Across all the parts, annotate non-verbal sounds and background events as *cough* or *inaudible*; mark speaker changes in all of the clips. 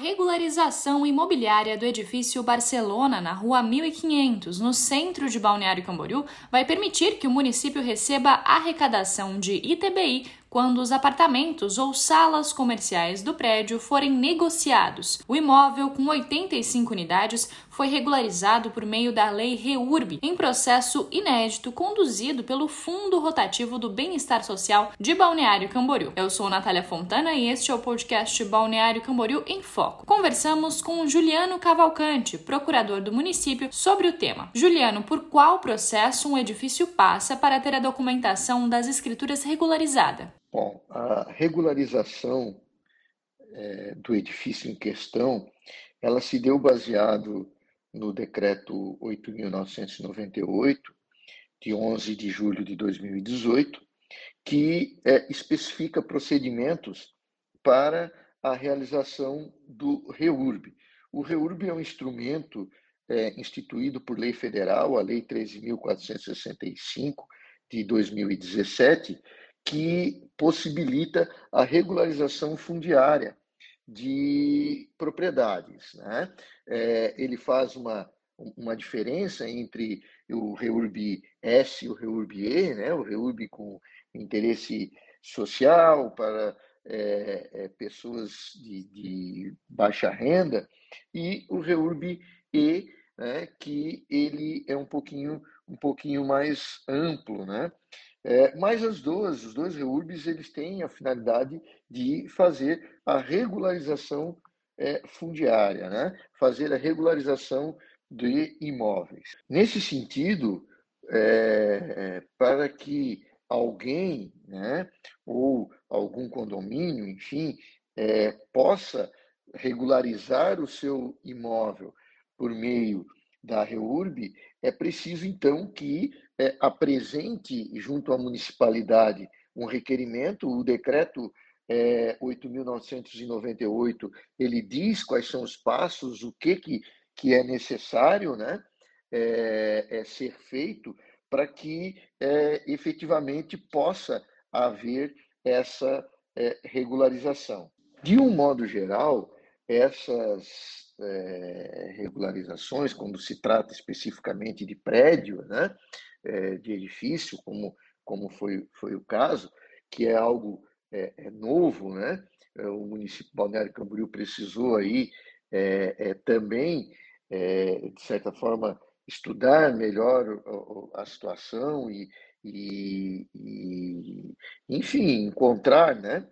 Speaker 1: regularização imobiliária do edifício Barcelona, na rua 1500, no centro de Balneário Camboriú, vai permitir que o município receba arrecadação de ITBI quando os apartamentos ou salas comerciais do prédio forem negociados. O imóvel, com 85 unidades, foi regularizado por meio da Lei REURB, em processo inédito conduzido pelo Fundo Rotativo do Bem-Estar Social de Balneário Camboriú. Eu sou Natália Fontana e este é o podcast Balneário Camboriú em Foco. Conversamos com Juliano Cavalcante, procurador do município, sobre o tema. Juliano, por qual processo um edifício passa para ter a documentação das escrituras regularizada?
Speaker 2: Bom, a regularização é, do edifício em questão, ela se deu baseado no decreto 8.998, de 11 de julho de 2018, que é, especifica procedimentos para a realização do REURB. O REURB é um instrumento é, instituído por lei federal, a Lei 13.465 de 2017, que possibilita a regularização fundiária de propriedades. Né? É, ele faz uma, uma diferença entre o REURB S e o REURB E, né? o REURB com interesse social para é, é, pessoas de, de, baixa renda e o REURB E, né? que ele é um pouquinho, um pouquinho mais amplo, né? É, mas as duas, os dois REURBs, eles têm a finalidade de fazer a regularização é, fundiária, né? fazer a regularização de imóveis. Nesse sentido, é, para que alguém, né, ou algum condomínio, enfim, é, possa regularizar o seu imóvel por meio da REURB, é preciso então que é, apresente junto à municipalidade um requerimento, o decreto é, 8.998, ele diz quais são os passos, o que, que, que é necessário né, é, é ser feito para que é, efetivamente possa haver essa é, regularização. De um modo geral, essas é, regularizações, quando se trata especificamente de prédio, né, é, de edifício, como, como foi, foi o caso, que é algo é, é novo, né? O município Balneário Camboriú precisou aí também, de certa forma, estudar melhor a, a situação e, e, e, enfim, encontrar, né?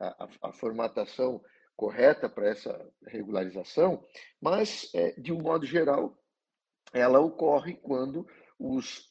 Speaker 2: a, a formatação correta para essa regularização, mas, é, de um modo geral, ela ocorre quando os,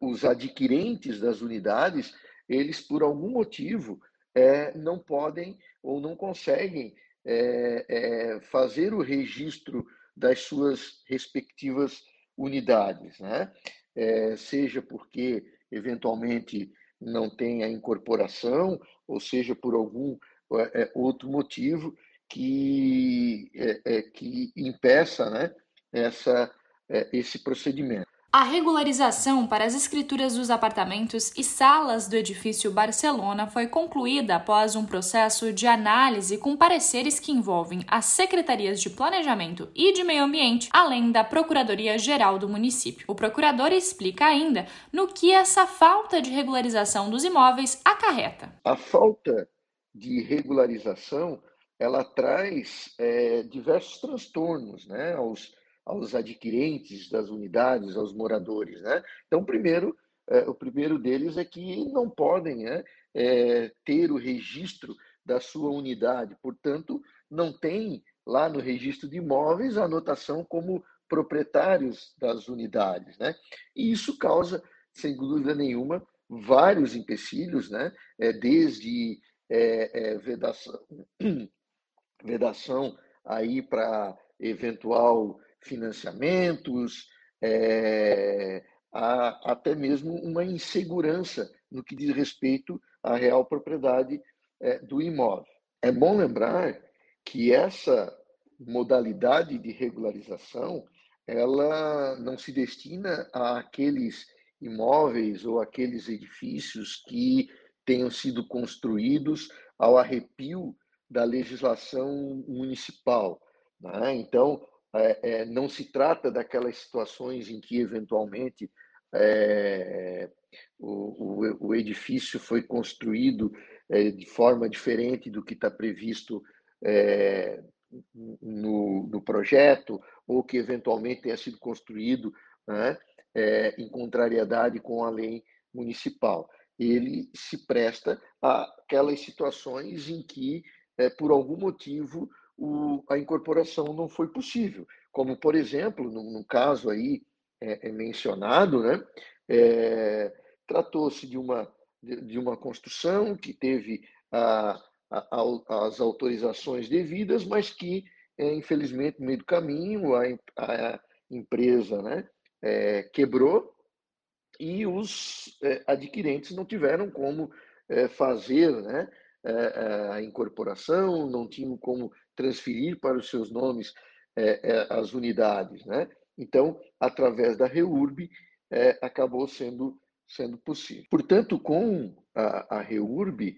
Speaker 2: os adquirentes das unidades, eles, por algum motivo, é, não podem ou não conseguem é, é, fazer o registro das suas respectivas unidades, né? É, seja porque eventualmente não tem a incorporação, ou seja por algum é, é, outro motivo que, é, é, que impeça né, essa, é, esse procedimento.
Speaker 1: A regularização para as escrituras dos apartamentos e salas do edifício Barcelona foi concluída após um processo de análise com pareceres que envolvem as secretarias de Planejamento e de Meio Ambiente, além da Procuradoria-Geral do município. O procurador explica ainda no que essa falta de regularização dos imóveis acarreta.
Speaker 2: A falta de regularização ela traz é, diversos transtornos né, aos, aos adquirentes das unidades, aos moradores. Né? Então, primeiro, é, o primeiro deles é que não podem né, é, ter o registro da sua unidade, portanto, não tem lá no registro de imóveis a anotação como proprietários das unidades. Né? E isso causa, sem dúvida nenhuma, vários empecilhos, né? É, desde é, é, vedação, *clears throat* vedação aí para eventual financiamentos, é, até mesmo uma insegurança no que diz respeito à real propriedade é, do imóvel. É bom lembrar que essa modalidade de regularização ela não se destina àqueles imóveis ou aqueles edifícios que tenham sido construídos ao arrepio da legislação municipal. Né? Então, é, é, não se trata daquelas situações em que, eventualmente, é, o, o, o, edifício foi construído é, de forma diferente do que está previsto é, no, no, projeto, ou que eventualmente tenha sido construído né, é, em contrariedade com a lei municipal. Ele se presta àquelas situações em que, é, por algum motivo, o, a incorporação não foi possível, como, por exemplo, no, no caso aí é, é mencionado, né, é, tratou-se de uma, de, de, uma construção que teve a, a, a, as autorizações devidas, mas que, é, infelizmente, no meio do caminho, a, empresa né, é, quebrou e os é, adquirentes não tiveram como é, fazer né, a incorporação, não tinham como transferir para os seus nomes as unidades. Né? Então, através da REURB, acabou sendo, sendo possível. Portanto, com a, a REURB,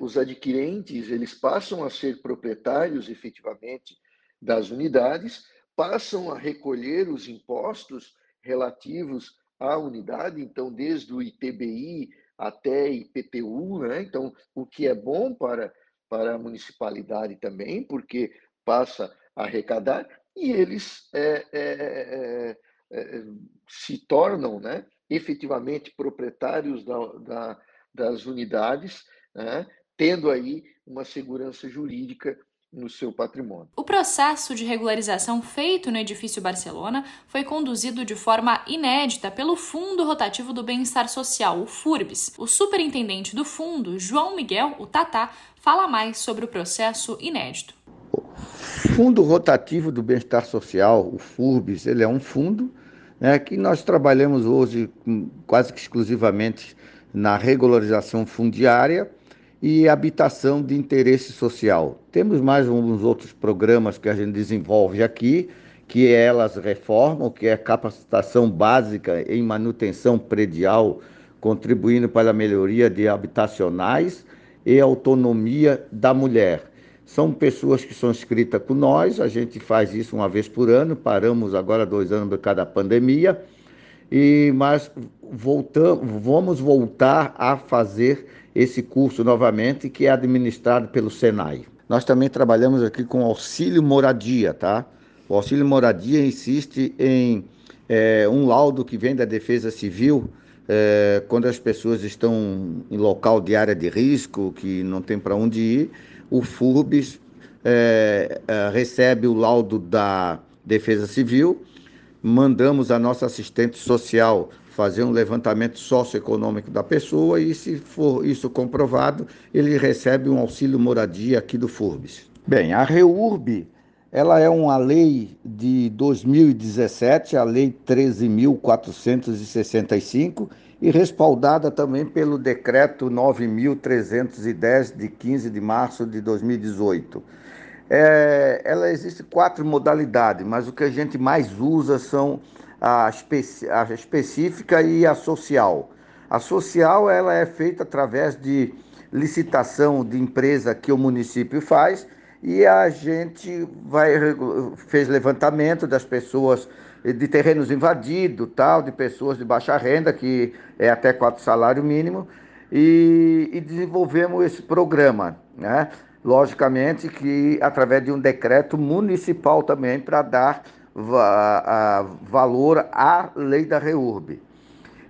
Speaker 2: os adquirentes eles passam a ser proprietários efetivamente das unidades, passam a recolher os impostos relativos à unidade, então, desde o ITBI até IPTU, né? então, o que é bom para, para a municipalidade também, porque passa a arrecadar, e eles é, é, é, é se tornam né, efetivamente proprietários da, da, das unidades, né, tendo aí uma segurança jurídica no seu patrimônio.
Speaker 1: O processo de regularização feito no edifício Barcelona foi conduzido de forma inédita pelo Fundo Rotativo do Bem-Estar Social, o FURBS. O superintendente do fundo, João Miguel, o Tatá, fala mais sobre o processo inédito.
Speaker 3: O Fundo Rotativo do Bem-Estar Social, o FURBS, ele é um fundo né, que nós trabalhamos hoje quase que exclusivamente na regularização fundiária e habitação de interesse social. Temos mais uns outros programas que a gente desenvolve aqui, que é elas reformam, que é capacitação básica em manutenção predial, contribuindo para a melhoria de habitacionais e autonomia da mulher. São pessoas que são inscritas com nós, a gente faz isso uma vez por ano, paramos agora dois anos por causa da pandemia, e mas voltamos, vamos voltar a fazer esse curso novamente, que é administrado pelo Senai. Nós também trabalhamos aqui com auxílio moradia, tá? O auxílio moradia insiste em é, um laudo que vem da Defesa Civil é, quando as pessoas estão em local de área de risco, que não tem para onde ir, o FURBS é, é, recebe o laudo da Defesa Civil, mandamos a nossa assistente social fazer um levantamento socioeconômico da pessoa e, se for isso comprovado, ele recebe um auxílio moradia aqui do FURBS. Bem, a REURB, ela é uma lei de 2017, a Lei 13.465, e respaldada também pelo Decreto 9.310, de 15 de março de 2018. É, ela existe quatro modalidades, mas o que a gente mais usa são a, a específica e a social. A social ela é feita através de licitação de empresa que o município faz e a gente vai fez levantamento das pessoas de terrenos invadidos, tal, de pessoas de baixa renda, que é até quatro salário mínimo, e, e desenvolvemos esse programa, né? Logicamente que através de um decreto municipal também para dar valor à lei da REURB.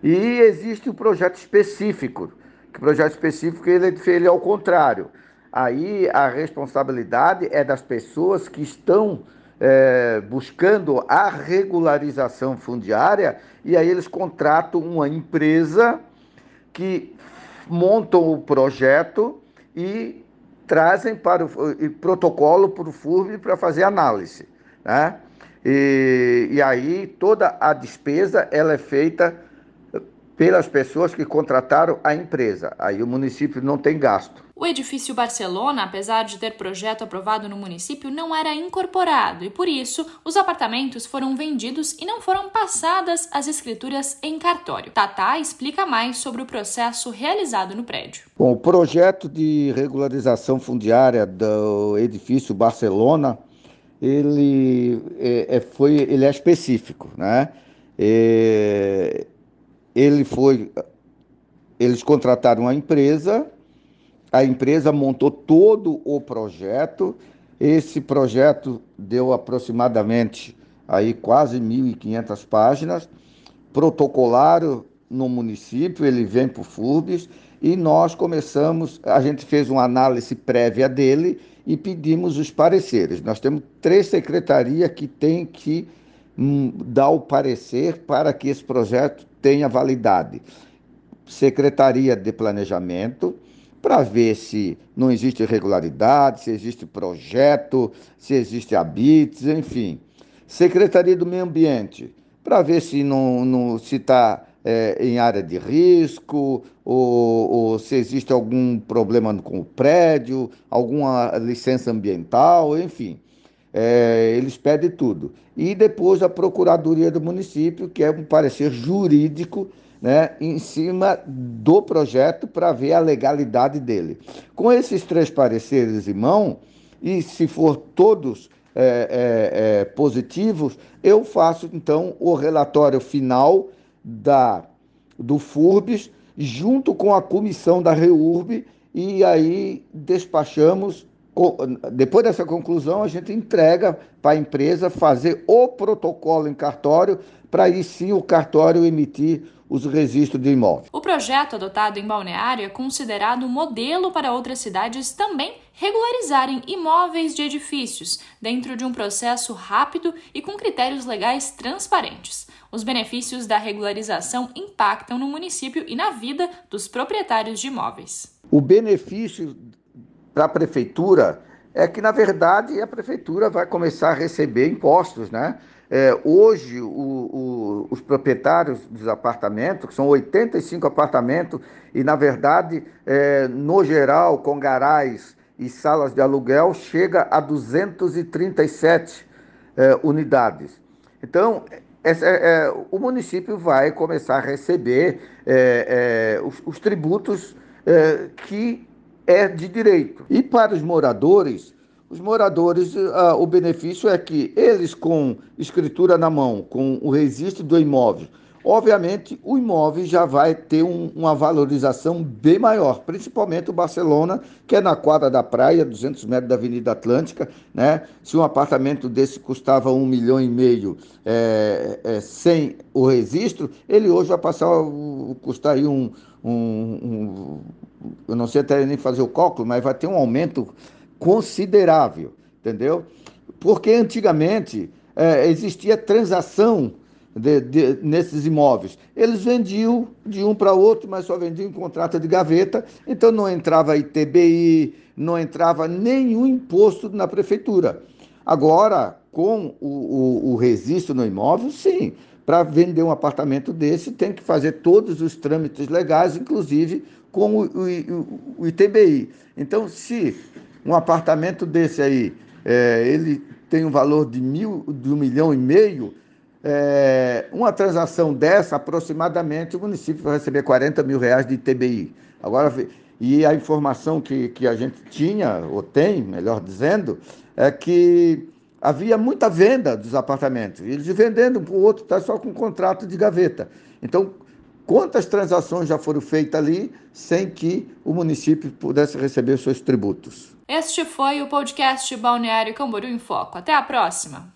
Speaker 3: E existe o um projeto específico, que o projeto específico ele, ele é ao contrário. Aí a responsabilidade é das pessoas que estão é, buscando a regularização fundiária e aí eles contratam uma empresa que montam o projeto e trazem para o protocolo para o FURB para fazer análise. Né? E, e aí toda a despesa ela é feita pelas pessoas que contrataram a empresa. Aí o município não tem gasto.
Speaker 1: O edifício Barcelona, apesar de ter projeto aprovado no município, não era incorporado e, por isso, os apartamentos foram vendidos e não foram passadas as escrituras em cartório. Tatá explica mais sobre o processo realizado no prédio.
Speaker 3: Bom, o projeto de regularização fundiária do edifício Barcelona, ele é, é foi, ele é específico, né? É, ele foi, eles contrataram uma empresa a empresa montou todo o projeto. Esse projeto deu aproximadamente aí quase 1.500 páginas. Protocolaram no município, ele vem para o FURBS e nós começamos, a gente fez uma análise prévia dele e pedimos os pareceres. Nós temos três secretarias que têm que hum, dar o parecer para que esse projeto tenha validade. Secretaria de Planejamento, para ver se não existe irregularidade, se existe projeto, se existe habites, enfim. Secretaria do Meio Ambiente, para ver se não, não se está é, em área de risco, ou, ou, se existe algum problema com o prédio, alguma licença ambiental, enfim. É, eles pedem tudo. E depois a Procuradoria do Município, que é um parecer jurídico né, em cima do projeto para ver a legalidade dele. Com esses três pareceres em mão, e se for todos é, é, é, positivos, eu faço então o relatório final da, do FURBS junto com a comissão da REURB e aí despachamos. Depois dessa conclusão, a gente entrega para a empresa fazer o protocolo em cartório, para aí sim o cartório emitir os registros de imóvel.
Speaker 1: O projeto adotado em Balneário é considerado modelo para outras cidades também regularizarem imóveis de edifícios dentro de um processo rápido e com critérios legais transparentes. Os benefícios da regularização impactam no município e na vida dos proprietários de imóveis.
Speaker 3: O benefício para a prefeitura é que, na verdade, a prefeitura vai começar a receber impostos, né? É, hoje, o, o, os proprietários dos apartamentos, que são 85 apartamentos, e na verdade, é, no geral, com garais e salas de aluguel, chega a 237 é, unidades. Então, é, é, o município vai começar a receber é, os, os, tributos que é de direito. E para os moradores, os moradores, uh, o benefício é que eles, com escritura na mão, com o registro do imóvel, obviamente o imóvel já vai ter um, uma valorização bem maior, principalmente o Barcelona, que é na quadra da praia, 200 metros da Avenida Atlântica, né? Se um apartamento desse custava um milhão e meio é, é, sem o registro, ele hoje vai passar a custar aí um, um, um, eu não sei até nem fazer o cálculo, mas vai ter um aumento considerável, entendeu? Porque antigamente é, existia transação de, de, nesses imóveis. Eles vendiam de um para outro, mas só vendiam em contrato de gaveta, então não entrava ITBI, não entrava nenhum imposto na prefeitura. Agora, com o, o, o registro no imóvel, sim. Para vender um apartamento desse, tem que fazer todos os trâmites legais, inclusive com o, o, o ITBI. Então, se um apartamento desse aí, é, ele tem um valor de, mil, de um milhão e meio, é, uma transação dessa, aproximadamente, o município vai receber 40 mil reais de ITBI. Agora, e a informação que, que a gente tinha, ou tem, melhor dizendo, é que havia muita venda dos apartamentos. Eles vendendo para o outro, está só com contrato de gaveta. Então, quantas transações já foram feitas ali sem que o município pudesse receber seus tributos?
Speaker 1: Este foi o podcast Balneário Camboriú em Foco. Até a próxima!